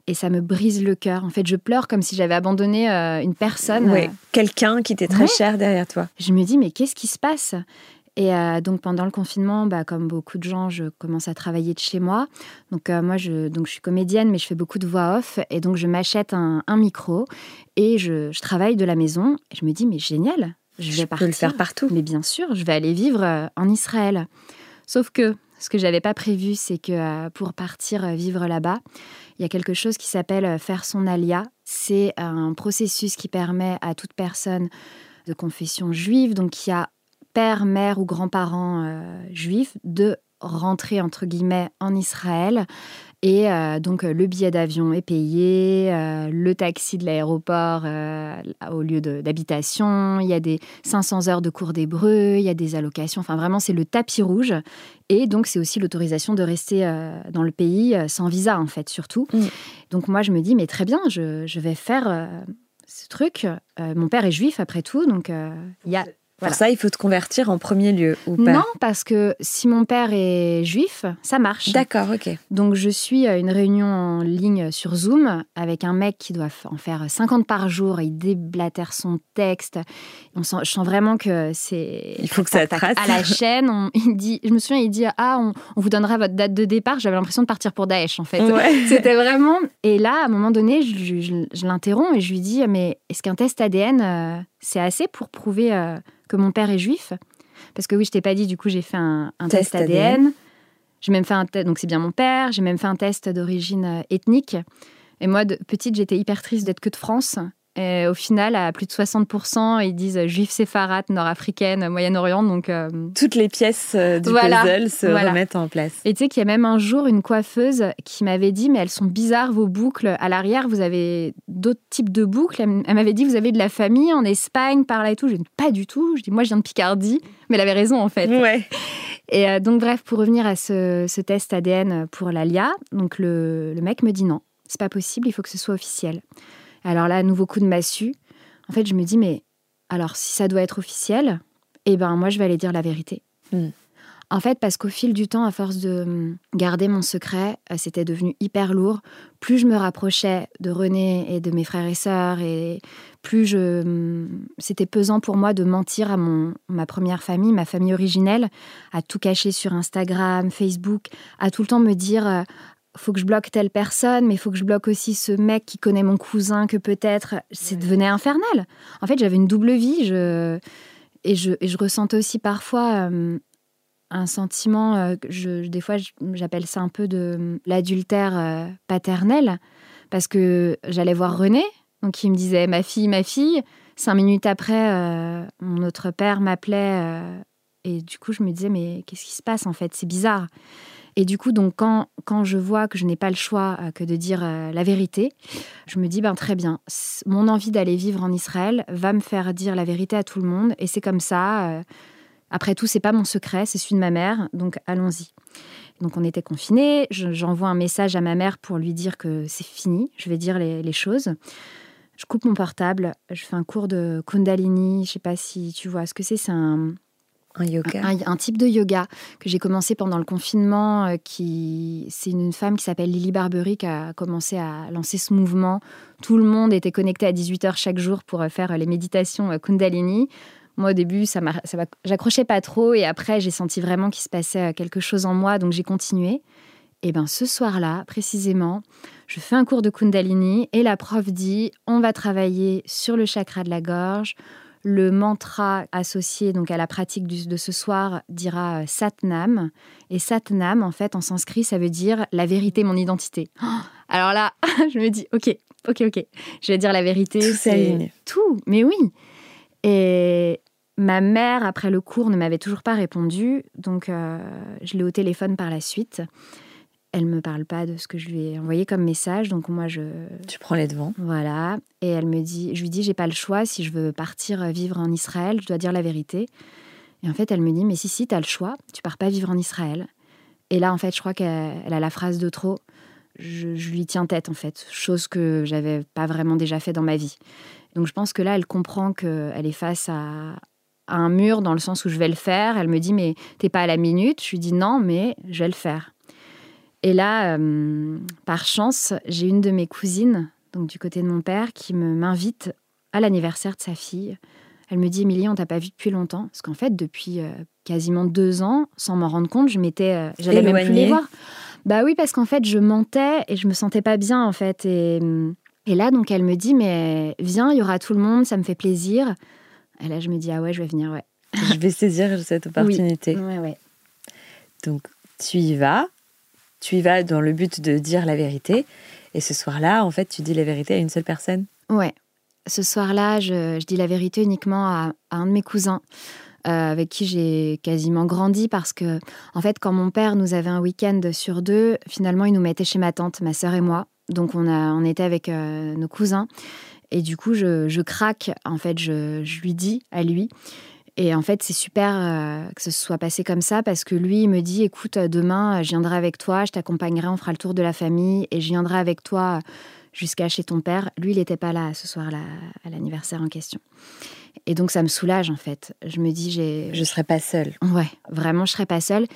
Et ça me brise le cœur. En fait, je pleure comme si j'avais abandonné euh, une personne. Ouais. Quelqu'un qui t'est très Ouais. cher derrière toi. Je me dis, mais qu'est-ce qui se passe? Et euh, donc pendant le confinement, bah, comme beaucoup de gens, je commence à travailler de chez moi. Donc euh, moi, je, donc, je suis comédienne, mais je fais beaucoup de voix off. Et donc je m'achète un, un micro et je, je travaille de la maison. Et je me dis, mais génial, je vais Je peux partir. le faire partout. Mais bien sûr, je vais aller vivre euh, en Israël. Sauf que ce que j'avais pas prévu, c'est que pour partir vivre là-bas, il y a quelque chose qui s'appelle faire son alia. C'est un processus qui permet à toute personne de confession juive, donc qui a père, mère ou grands-parents euh, juifs, de rentrer entre guillemets en Israël. Et euh, donc euh, le billet d'avion est payé, euh, le taxi de l'aéroport euh, au lieu d'habitation, il y a des 500 heures de cours d'hébreu, il y a des allocations, enfin vraiment c'est le tapis rouge. Et donc c'est aussi l'autorisation de rester euh, dans le pays euh, sans visa en fait surtout. Mm. Donc moi je me dis mais très bien, je, je vais faire euh, ce truc. Euh, mon père est juif après tout, donc euh, il y a... Pour Voilà. ça, il faut te convertir en premier lieu ou pas Non, parce que si mon père est juif, ça marche. D'accord, ok. Donc je suis à une réunion en ligne sur Zoom avec un mec qui doit en faire 50 par jour. Il déblatère son texte. On sent, je sens vraiment que c'est. Il faut que ça trace. À la chaîne, on, il dit, je me souviens, il dit Ah, on, on vous donnera votre date de départ. J'avais l'impression de partir pour Daesh en fait. Ouais. [laughs] C'était vraiment. Et là, à un moment donné, je, je- je- je l'interromps et je lui dis Mais est-ce qu'un test ADN, euh, c'est assez pour prouver euh, que mon père est juif Parce que oui, je t'ai pas dit, du coup, j'ai fait un, un Test test, ADN. J'ai même fait un test, donc c'est bien mon père. J'ai même fait un test d'origine euh, ethnique. Et moi, de, petite, j'étais hyper triste d'être que de France. Et au final, à plus de 60%, ils disent juifs séfarades, nord-africaines, Moyen-Orient. Donc, euh, Toutes les pièces euh, du puzzle se remettent en place. Et tu sais qu'il y a même un jour une coiffeuse qui m'avait dit Mais elles sont bizarres vos boucles. À l'arrière, vous avez d'autres types de boucles. Elle m'avait dit Vous avez de la famille en Espagne, par là et tout. Je dis Pas du tout. Je dis Moi, je viens de Picardie. Mais elle avait raison, en fait. Ouais. [laughs] Et euh, donc, bref, pour revenir à ce, test ADN pour l'ALIA, donc le, le mec me dit Non, c'est pas possible, il faut que ce soit officiel. Alors là, nouveau coup de massue. En fait, je me dis, mais alors si ça doit être officiel, eh ben moi, je vais aller dire la vérité. Hmm. En fait, parce qu'au fil du temps, à force de hum, garder mon secret, euh, c'était devenu hyper lourd. Plus je me rapprochais de René et de mes frères et sœurs, et plus je, hum, c'était pesant pour moi de mentir à mon, ma première famille, ma famille originelle, à tout cacher sur Instagram, Facebook, à tout le temps me dire euh, faut que je bloque telle personne, mais il faut que je bloque aussi ce mec qui connaît mon cousin, que peut-être c'est devenu infernal. En fait, j'avais une double vie. Je... Et, je, et je ressentais aussi parfois euh, un sentiment, euh, je, des fois j'appelle ça un peu de l'adultère euh, paternel, parce que j'allais voir René, donc il me disait ma fille, ma fille. Cinq minutes après, mon autre père m'appelait, et du coup je me disais mais qu'est-ce qui se passe en fait? C'est bizarre. Et du coup, donc, quand, quand je vois que je n'ai pas le choix euh, que de dire euh, la vérité, je me dis, ben, très bien, mon envie d'aller vivre en Israël va me faire dire la vérité à tout le monde. Et c'est comme ça. Euh, après tout, c'est pas mon secret, c'est celui de ma mère. Donc, allons-y. Donc, on était confinés. J'envoie un message à ma mère pour lui dire que c'est fini. Je vais dire les, les choses. Je coupe mon portable. Je fais un cours de Kundalini. Je sais pas si tu vois ce que c'est. C'est un, un yoga. Un, type de yoga que j'ai commencé pendant le confinement. Euh, qui C'est une femme qui s'appelle Lily Barbery qui a commencé à lancer ce mouvement. Tout le monde était connecté à 18h chaque jour pour euh, faire euh, les méditations Kundalini. Moi, au début, ça, ça j'accrochais pas trop. Et après, j'ai senti vraiment qu'il se passait quelque chose en moi. Donc, j'ai continué. Et bien, ce soir-là, précisément, je fais un cours de Kundalini et la prof dit on va travailler sur le chakra de la gorge, le mantra associé donc à la pratique de ce soir dira euh, Satnam. Et Satnam, en fait, en sanskrit, ça veut dire la vérité, mon identité. alors là, [laughs] je me dis, ok, ok, ok, je vais dire la vérité. Tout c'est tout, mais oui. Et ma mère, après le cours, ne m'avait toujours pas répondu, donc euh, je l'ai au téléphone par la suite elle me parle pas de ce que je lui ai envoyé comme message, donc moi je. Tu prends les devants. Voilà, et elle me dit, je lui dis, j'ai pas le choix. Si je veux partir vivre en Israël, je dois dire la vérité. Et en fait, elle me dit, mais si si, as le choix. Tu pars pas vivre en Israël. Et là, en fait, je crois qu'elle a la phrase de trop. Je, lui tiens tête, en fait, chose que j'avais pas vraiment déjà fait dans ma vie. Donc je pense que là, elle comprend qu'elle est face à, à un mur dans le sens où je vais le faire. Elle me dit, mais t'es pas à la minute. Je lui dis non, mais je vais le faire. Et là, euh, par chance, j'ai une de mes cousines, donc du côté de mon père, qui m'invite à l'anniversaire de sa fille. Elle me dit Émilie, on t'a pas vu depuis longtemps. Parce qu'en fait, depuis euh, quasiment deux ans, sans m'en rendre compte, je m'étais, euh, j'allais même plus les voir. Bah oui, parce qu'en fait, je mentais et je me sentais pas bien en fait. Et, et là, donc, elle me dit mais viens, il y aura tout le monde, ça me fait plaisir. Et là, je me dis ah ouais, je vais venir, ouais. je vais saisir cette [laughs] opportunité. Oui. Ouais, ouais. Donc, tu y vas tu y vas dans le but de dire la vérité. Et ce soir-là, en fait, tu dis la vérité à une seule personne. Ouais. Ce soir-là, je, dis la vérité uniquement à, un de mes cousins. Euh, avec qui j'ai quasiment grandi parce que, en fait, quand mon père nous avait un week-end sur deux, finalement, il nous mettait chez ma tante, ma sœur et moi. Donc, on, a, on était avec euh, nos cousins. Et du coup, je, craque. En fait, je, je, lui dis à lui et en fait, c'est super euh, que ce soit passé comme ça parce que lui, il me dit écoute, demain, je viendrai avec toi, je t'accompagnerai, on fera le tour de la famille et je viendrai avec toi jusqu'à chez ton père. Lui, il n'était pas là ce soir-là à l'anniversaire en question. Et donc ça me soulage en fait. Je me dis j'ai. Je serai pas seule. Ouais, vraiment je serai pas seule.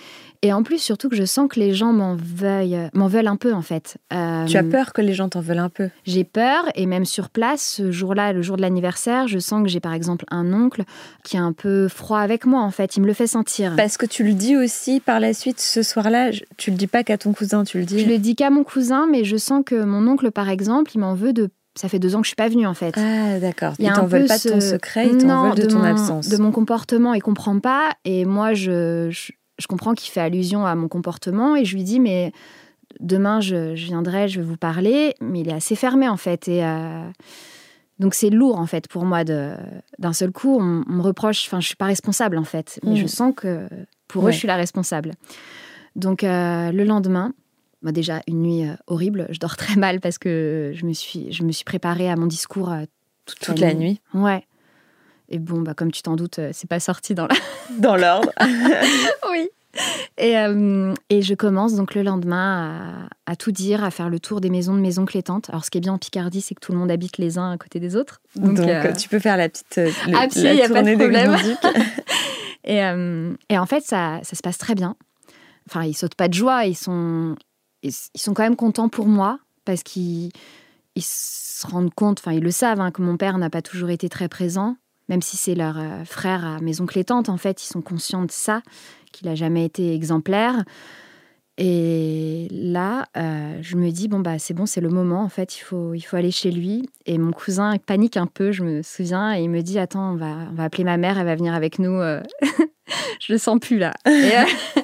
Et en plus surtout que je sens que les gens m'en veulent, m'en veulent un peu en fait. Euh, tu as peur que les gens t'en veulent un peu? J'ai peur et même sur place ce jour-là, le jour de l'anniversaire, je sens que j'ai par exemple un oncle qui est un peu froid avec moi en fait. Il me le fait sentir. Parce que tu le dis aussi par la suite ce soir-là. Tu le dis pas qu'à ton cousin, tu le dis. Je le dis qu'à mon cousin, mais je sens que mon oncle par exemple, il m'en veut de ça fait deux ans que je suis pas venue en fait. Ah d'accord. Ils t'en veulent pas de ton secret, ils t'en veulent de, ton absence. De mon comportement, il comprend pas et moi je, je, comprends qu'il fait allusion à mon comportement et je lui dis mais demain je, viendrai, je vais vous parler, mais il est assez fermé en fait et euh, Donc c'est lourd en fait pour moi d'un seul coup. On, me reproche, enfin je suis pas responsable en fait, mais je mm. sens que pour eux je suis la responsable. Donc euh, le lendemain, moi déjà une nuit euh, horrible, je dors très mal parce que je me suis, je me suis préparée à mon discours euh, toute, la, nuit. Ouais. Et bon, bah, comme tu t'en doutes, c'est pas sorti dans [laughs] dans l'ordre. [laughs] oui. Et, euh, et, je commence donc le lendemain à, tout dire, à faire le tour des maisons de maisons clétantes. Alors, ce qui est bien en Picardie, c'est que tout le monde habite les uns à côté des autres. Donc, euh, tu peux faire la petite euh, le, ah, la a pas de problème. [laughs] et, et, en fait, ça, ça, se passe très bien. Enfin, ils sautent pas de joie. Ils sont, ils, sont quand même contents pour moi parce qu'ils ils se rendent compte, enfin, ils le savent, hein, que mon père n'a pas toujours été très présent même si c'est leur frère à maison clétante, en fait, ils sont conscients de ça qu'il n'a jamais été exemplaire. Et là, euh, je me dis, bon, bah, c'est bon, c'est le moment, en fait, il faut, il faut aller chez lui. Et mon cousin panique un peu, je me souviens, et il me dit, attends, on va, on va appeler ma mère, elle va venir avec nous. Euh. [laughs] je le sens plus là. Et, euh, [laughs]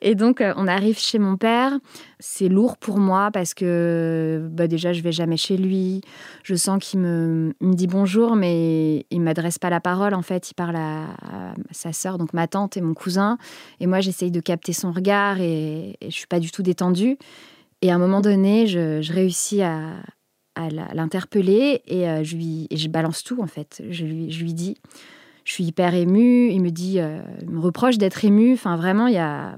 et donc, euh, on arrive chez mon père. C'est lourd pour moi parce que bah, déjà, je vais jamais chez lui. Je sens qu'il me, dit bonjour, mais il m'adresse pas la parole. En fait, il parle à, sa sœur, donc ma tante et mon cousin. Et moi, j'essaye de capter son regard et, et je suis pas du tout détendue. Et à un moment donné, je, réussis à, l'interpeller et, euh, je lui, je balance tout, en fait. Je lui, dis je suis hyper émue. Euh, il me reproche d'être émue. Enfin, vraiment, il y a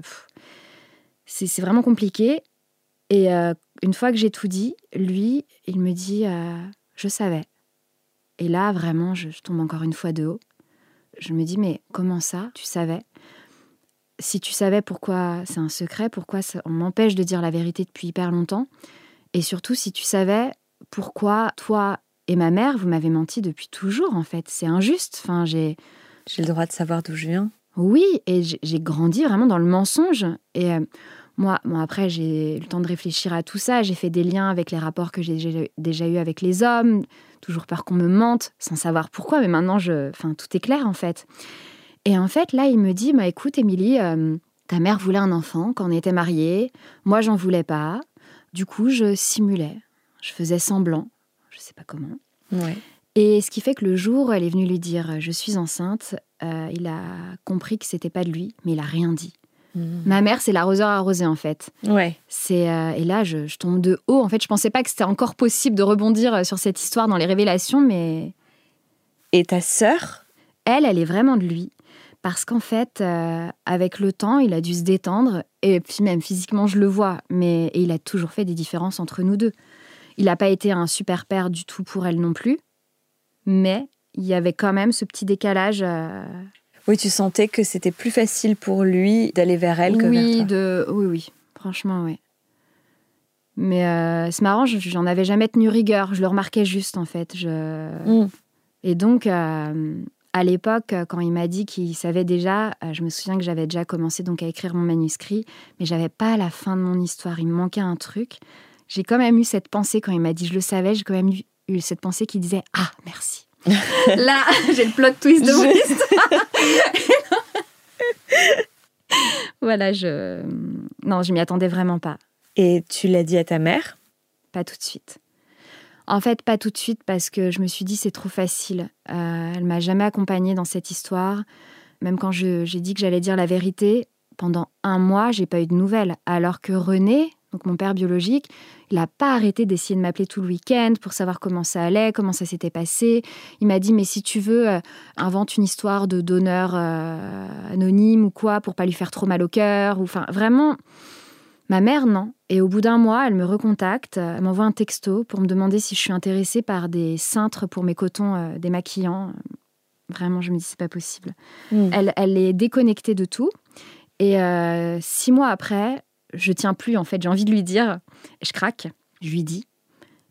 c'est vraiment compliqué. Et euh, une fois que j'ai tout dit, lui, il me dit euh, Je savais. Et là, vraiment, je, tombe encore une fois de haut. Je me dis Mais comment ça Tu savais? Si tu savais pourquoi c'est un secret, pourquoi on m'empêche de dire la vérité depuis hyper longtemps Et surtout, si tu savais pourquoi toi et ma mère, vous m'avez menti depuis toujours, en fait. C'est injuste. Enfin, j'ai. J'ai le droit de savoir d'où je viens. Oui, et j'ai grandi vraiment dans le mensonge. Et euh, moi, bon, après, j'ai eu le temps de réfléchir à tout ça. J'ai fait des liens avec les rapports que j'ai déjà eus avec les hommes. Toujours peur qu'on me mente, sans savoir pourquoi. Mais maintenant, je, enfin, tout est clair, en fait. Et en fait, là, il me dit, bah, écoute, Émilie, euh, ta mère voulait un enfant quand on était mariés. Moi, j'en voulais pas. Du coup, je simulais. Je faisais semblant. Je sais pas comment. Ouais. Et ce qui fait que le jour où elle est venue lui dire je suis enceinte, euh, il a compris que c'était pas de lui, mais il a rien dit. Mhm. Ma mère, c'est l'arroseur arrosé en fait. Ouais. C'est euh, et là, je, tombe de haut. En fait, je pensais pas que c'était encore possible de rebondir euh, sur cette histoire dans les révélations, mais. Et ta sœur? Elle, elle est vraiment de lui. Parce qu'en fait, avec le temps, il a dû se détendre. Et puis même physiquement, je le vois. Mais et il a toujours fait des différences entre nous deux. Il n'a pas été un super père du tout pour elle non plus mais il y avait quand même ce petit décalage. Euh, oui, tu sentais que c'était plus facile pour lui d'aller vers elle que oui, vers toi. De... Oui, oui, franchement, oui. Mais euh, c'est marrant, j'en avais jamais tenu rigueur. Je le remarquais juste, en fait. Je... Mm. Et donc, euh, à l'époque, quand il m'a dit qu'il savait déjà, je me souviens que j'avais déjà commencé donc à écrire mon manuscrit, mais j'avais pas la fin de mon histoire. Il me manquait un truc. J'ai quand même eu cette pensée quand il m'a dit je le savais. J'ai quand même eu eu cette pensée qui disait Ah, merci. [laughs] Là, j'ai le plot twist de mon histoire. [laughs] voilà, je. Non, je m'y attendais vraiment pas. Et tu l'as dit à ta mère? Pas tout de suite. En fait, pas tout de suite parce que je me suis dit c'est trop facile. Euh, elle m'a jamais accompagnée dans cette histoire. Même quand j'ai dit que j'allais dire la vérité, pendant un mois, j'ai pas eu de nouvelles. Alors que René, donc mon père biologique, il n'a pas arrêté d'essayer de m'appeler tout le week-end pour savoir comment ça allait, comment ça s'était passé. Il m'a dit mais si tu veux, euh, invente une histoire de donneur euh, anonyme ou quoi pour pas lui faire trop mal au cœur. Enfin vraiment, ma mère non. Et au bout d'un mois, elle me recontacte, elle m'envoie un texto pour me demander si je suis intéressée par des cintres pour mes cotons euh, démaquillants. Vraiment, je me dis c'est pas possible. Hmm. Elle, elle est déconnectée de tout. Et six mois après, je tiens plus en fait, j'ai envie de lui dire, je craque, je lui dis.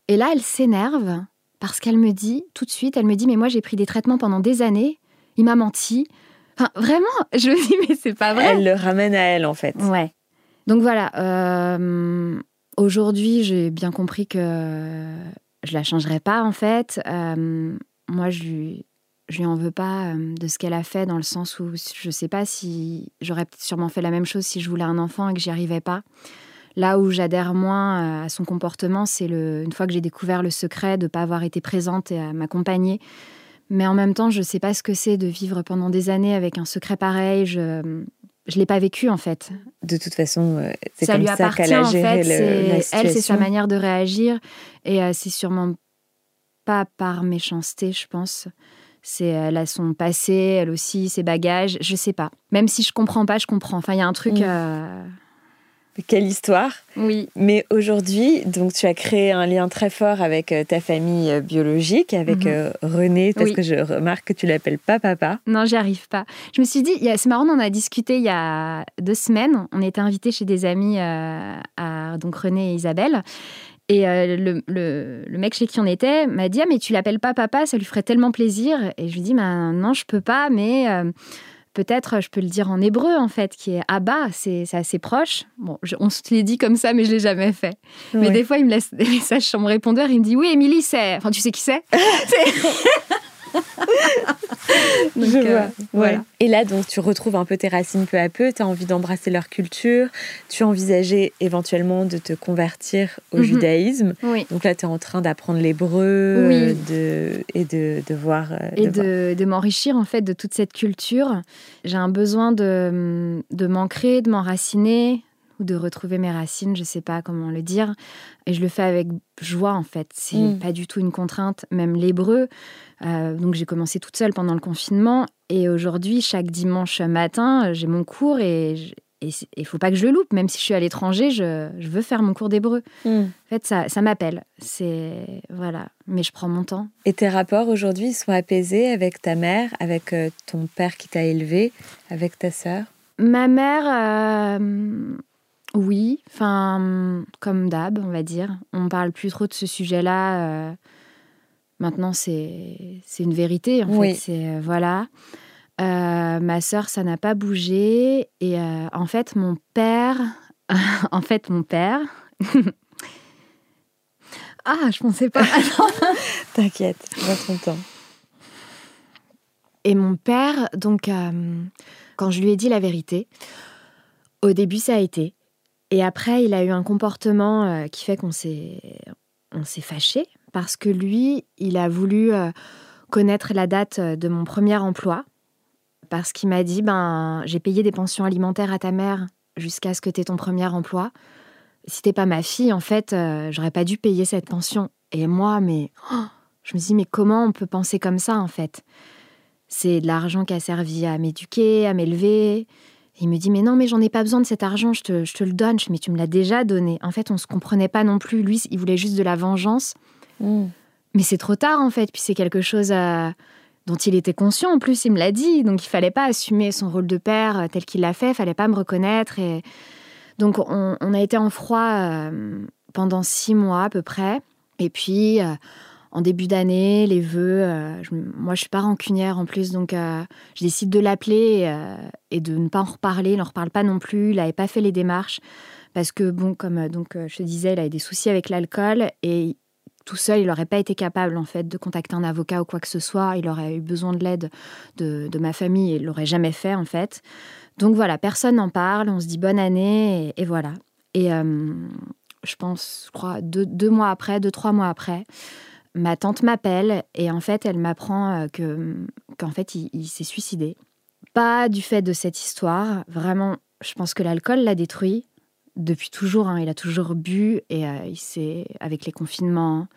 Et là, elle s'énerve parce qu'elle me dit tout de suite, elle me dit mais moi j'ai pris des traitements pendant des années, il m'a menti. Enfin vraiment, [laughs] je me dis mais c'est pas vrai. Elle le ramène à elle en fait. Ouais. Donc voilà, euh, aujourd'hui j'ai bien compris que je la changerai pas en fait. Euh, moi je lui je lui en veux pas euh, de ce qu'elle a fait dans le sens où je sais pas si j'aurais sûrement fait la même chose si je voulais un enfant et que j'y arrivais pas. Là où j'adhère moins à son comportement, c'est une fois que j'ai découvert le secret de ne pas avoir été présente et à m'accompagner. Mais en même temps, je ne sais pas ce que c'est de vivre pendant des années avec un secret pareil. Je je l'ai pas vécu en fait. De toute façon, euh, c'est comme ça qu'elle a géré le, Elle, c'est sa manière de réagir et euh, c'est sûrement pas par méchanceté, je pense. C'est elle a son passé, elle aussi ses bagages. Je sais pas. Même si je comprends pas, je comprends. Enfin, il y a un truc. Mm. Euh, quelle histoire. Oui. Mais aujourd'hui, donc tu as créé un lien très fort avec euh, ta famille euh, biologique, avec mhm. euh, René, parce que je remarque que tu l'appelles pas papa. Non, j'y arrive pas. Je me suis dit, c'est marrant, on en a discuté il y a deux semaines. On était invités chez des amis, à, donc René et Isabelle. Et le, le, mec chez qui on était m'a dit ah, mais tu l'appelles pas papa, ça lui ferait tellement plaisir. Et je lui dis bah, non, je peux pas, mais peut-être je peux le dire en hébreu en fait, qui est Abba, c'est assez proche. Bon, on se l'est dit comme ça, mais je l'ai jamais fait. Mais des fois, il me laisse des messages sur mon répondeur, il me dit oui, Émilie, c'est. Enfin, tu sais qui c'est [laughs] [laughs] je vois. Voilà. Et là, donc, tu retrouves un peu tes racines peu à peu, tu as envie d'embrasser leur culture, tu envisagé éventuellement de te convertir au mhm. judaïsme. Donc là, tu es en train d'apprendre l'hébreu de, et de, de voir. Euh, et de, de m'enrichir, en fait, de toute cette culture. J'ai un besoin de, de m'ancrer, de m'enraciner, ou de retrouver mes racines, je sais pas comment le dire. Et je le fais avec joie en fait. C'est mm. pas du tout une contrainte. Même l'hébreu. Euh, donc j'ai commencé toute seule pendant le confinement et aujourd'hui chaque dimanche matin j'ai mon cours et il faut pas que je le loupe. Même si je suis à l'étranger, je, veux faire mon cours d'hébreu. Mm. En fait, ça, ça m'appelle. C'est voilà. Mais je prends mon temps. Et tes rapports aujourd'hui sont apaisés avec ta mère, avec euh, ton père qui t'a élevé, avec ta sœur? Ma mère. Euh, oui, enfin, comme d'hab, on va dire. On parle plus trop de ce sujet-là. Euh, maintenant, c'est une vérité, en fait. C'est, euh, voilà. Euh, ma sœur, ça n'a pas bougé. Et en fait, mon père... [laughs] en fait, mon père... [laughs] ah, je pensais pas. [laughs] T'inquiète, va ton temps. Et mon père, donc, quand je lui ai dit la vérité, au début, ça a été. Et après, il a eu un comportement euh, qui fait qu'on s'est, on s'est fâché parce que lui, il a voulu euh, connaître la date euh, de mon premier emploi parce qu'il m'a dit ben j'ai payé des pensions alimentaires à ta mère jusqu'à ce que tu aies ton premier emploi. Si t'es pas ma fille, en fait, j'aurais pas dû payer cette pension. Et moi, mais oh, je me dis mais comment on peut penser comme ça en fait? C'est de l'argent qui a servi à m'éduquer, à m'élever il me dit mais non mais j'en ai pas besoin de cet argent, je te, je te le donne. Je mais tu me l'as déjà donné. En fait on se comprenait pas non plus. Lui il voulait juste de la vengeance. Mm. Mais c'est trop tard en fait. Puis c'est quelque chose euh, dont il était conscient en plus. Il me l'a dit. Donc il fallait pas assumer son rôle de père euh, tel qu'il l'a fait. Il fallait pas me reconnaître. Et donc on, a été en froid euh, pendant six mois à peu près. Et puis en début d'année, les vœux. Euh, moi, je suis pas rancunière en plus, donc euh, je décide de l'appeler euh, et de ne pas en reparler. Il n'en reparle pas non plus. Il n'avait pas fait les démarches parce que, bon, comme donc je te disais, il avait des soucis avec l'alcool et tout seul, il n'aurait pas été capable en fait de contacter un avocat ou quoi que ce soit. Il aurait eu besoin de l'aide de, ma famille et il l'aurait jamais fait en fait. Donc voilà, personne n'en parle. On se dit bonne année et, voilà. Et je pense, je crois, deux, deux mois après, deux, trois mois après, ma tante m'appelle et en fait, elle m'apprend euh, que qu'en fait, il, s'est suicidé. Pas du fait de cette histoire, vraiment, je pense que l'alcool l'a détruit depuis toujours. Hein. il a toujours bu et euh, il s'est, avec les confinements,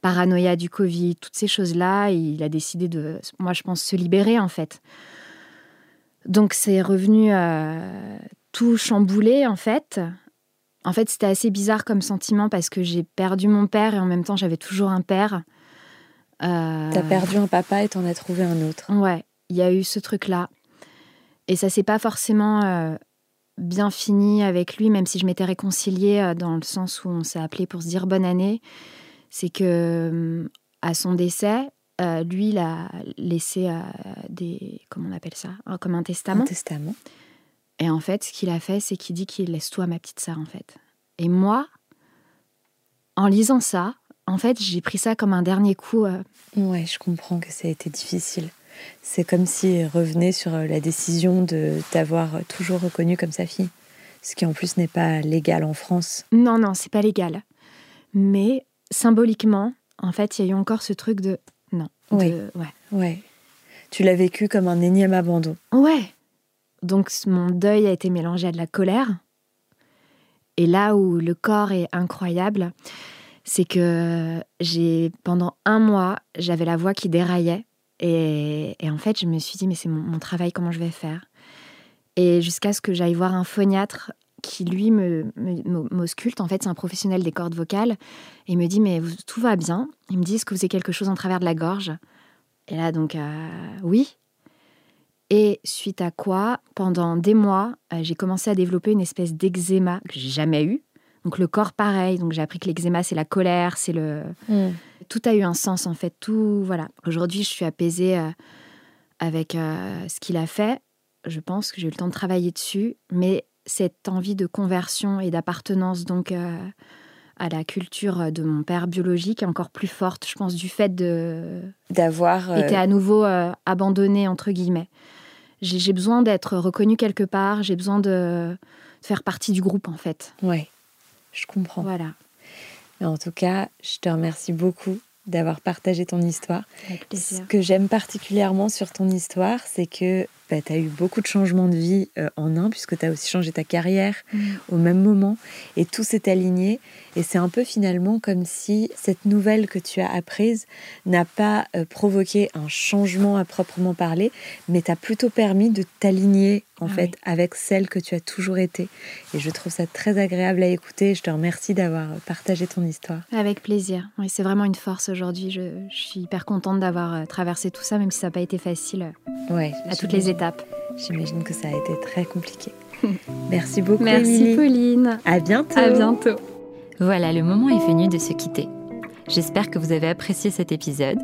paranoïa du Covid, toutes ces choses-là, il a décidé de, moi, je pense, se libérer en fait. Donc, c'est revenu euh, tout chamboulé en fait. En fait, c'était assez bizarre comme sentiment parce que j'ai perdu mon père et en même temps, j'avais toujours un père. Euh... T'as perdu un papa et t'en as trouvé un autre. Ouais, il y a eu ce truc-là. Et ça s'est pas forcément euh, bien fini avec lui, même si je m'étais réconciliée euh, dans le sens où on s'est appelé pour se dire bonne année. C'est que euh, à son décès, lui, il a laissé des. Comment on appelle ça? Comme un testament. Un testament. Et en fait, ce qu'il a fait, c'est qu'il dit qu'il laisse tout à ma petite sœur, en fait. Et moi, en lisant ça, en fait, j'ai pris ça comme un dernier coup. Euh. Ouais, je comprends que ça a été difficile. C'est comme s'il revenait sur euh, la décision de t'avoir toujours reconnu comme sa fille. Ce qui en plus n'est pas légal en France. Non, non, c'est pas légal. Mais symboliquement, en fait, il y a eu encore ce truc de non. Oui. ouais. Ouais. Tu l'as vécu comme un énième abandon. Ouais. Donc mon deuil a été mélangé à de la colère. Et là où le corps est incroyable, c'est que j'ai pendant un mois, j'avais la voix qui déraillait. Et, en fait, je me suis dit, mais c'est mon, travail, comment je vais faire? Et jusqu'à ce que j'aille voir un phoniatre qui, lui, me, m'ausculte. En fait, c'est un professionnel des cordes vocales. Et il me dit, mais tout va bien? Il me dit, est-ce que vous avez quelque chose en travers de la gorge? Et là, donc, euh, oui. Et suite à quoi, pendant des mois, euh, j'ai commencé à développer une espèce d'eczéma que j'ai jamais eu. Donc le corps pareil. Donc j'ai appris que l'eczéma c'est la colère, c'est le. Hmm. Tout a eu un sens en fait. Tout voilà. Aujourd'hui je suis apaisée euh, avec euh, ce qu'il a fait. Je pense que j'ai eu le temps de travailler dessus, mais cette envie de conversion et d'appartenance donc à la culture de mon père biologique est encore plus forte, je pense, du fait de d'avoir été à nouveau abandonné entre guillemets j'ai besoin d'être reconnue quelque part, j'ai besoin de faire partie du groupe en fait. Ouais, je comprends. Voilà. En tout cas, je te remercie beaucoup d'avoir partagé ton histoire. Avec plaisir. Ce que j'aime particulièrement sur ton histoire, c'est que bah, tu as eu beaucoup de changements de vie euh, en un, puisque tu as aussi changé ta carrière mm. au même moment, et tout s'est aligné. Et c'est un peu finalement comme si cette nouvelle que tu as apprise n'a pas euh, provoqué un changement à proprement parler, mais t'a plutôt permis de t'aligner en ah fait avec celle que tu as toujours été. Et je trouve ça très agréable à écouter. Je te remercie d'avoir partagé ton histoire. Avec plaisir. Oui, c'est vraiment une force aujourd'hui. Je, suis hyper contente d'avoir euh, traversé tout ça, même si ça n'a pas été facile ouais, à toutes les étapes. J'imagine que ça a été très compliqué. [laughs] Merci beaucoup. Merci Pauline. À bientôt. À bientôt. Voilà, le moment est venu de se quitter. J'espère que vous avez apprécié cet épisode.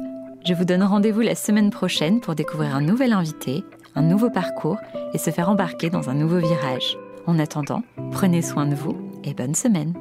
Je vous donne rendez-vous la semaine prochaine pour découvrir un nouvel invité, un nouveau parcours et se faire embarquer dans un nouveau virage. En attendant, prenez soin de vous et bonne semaine.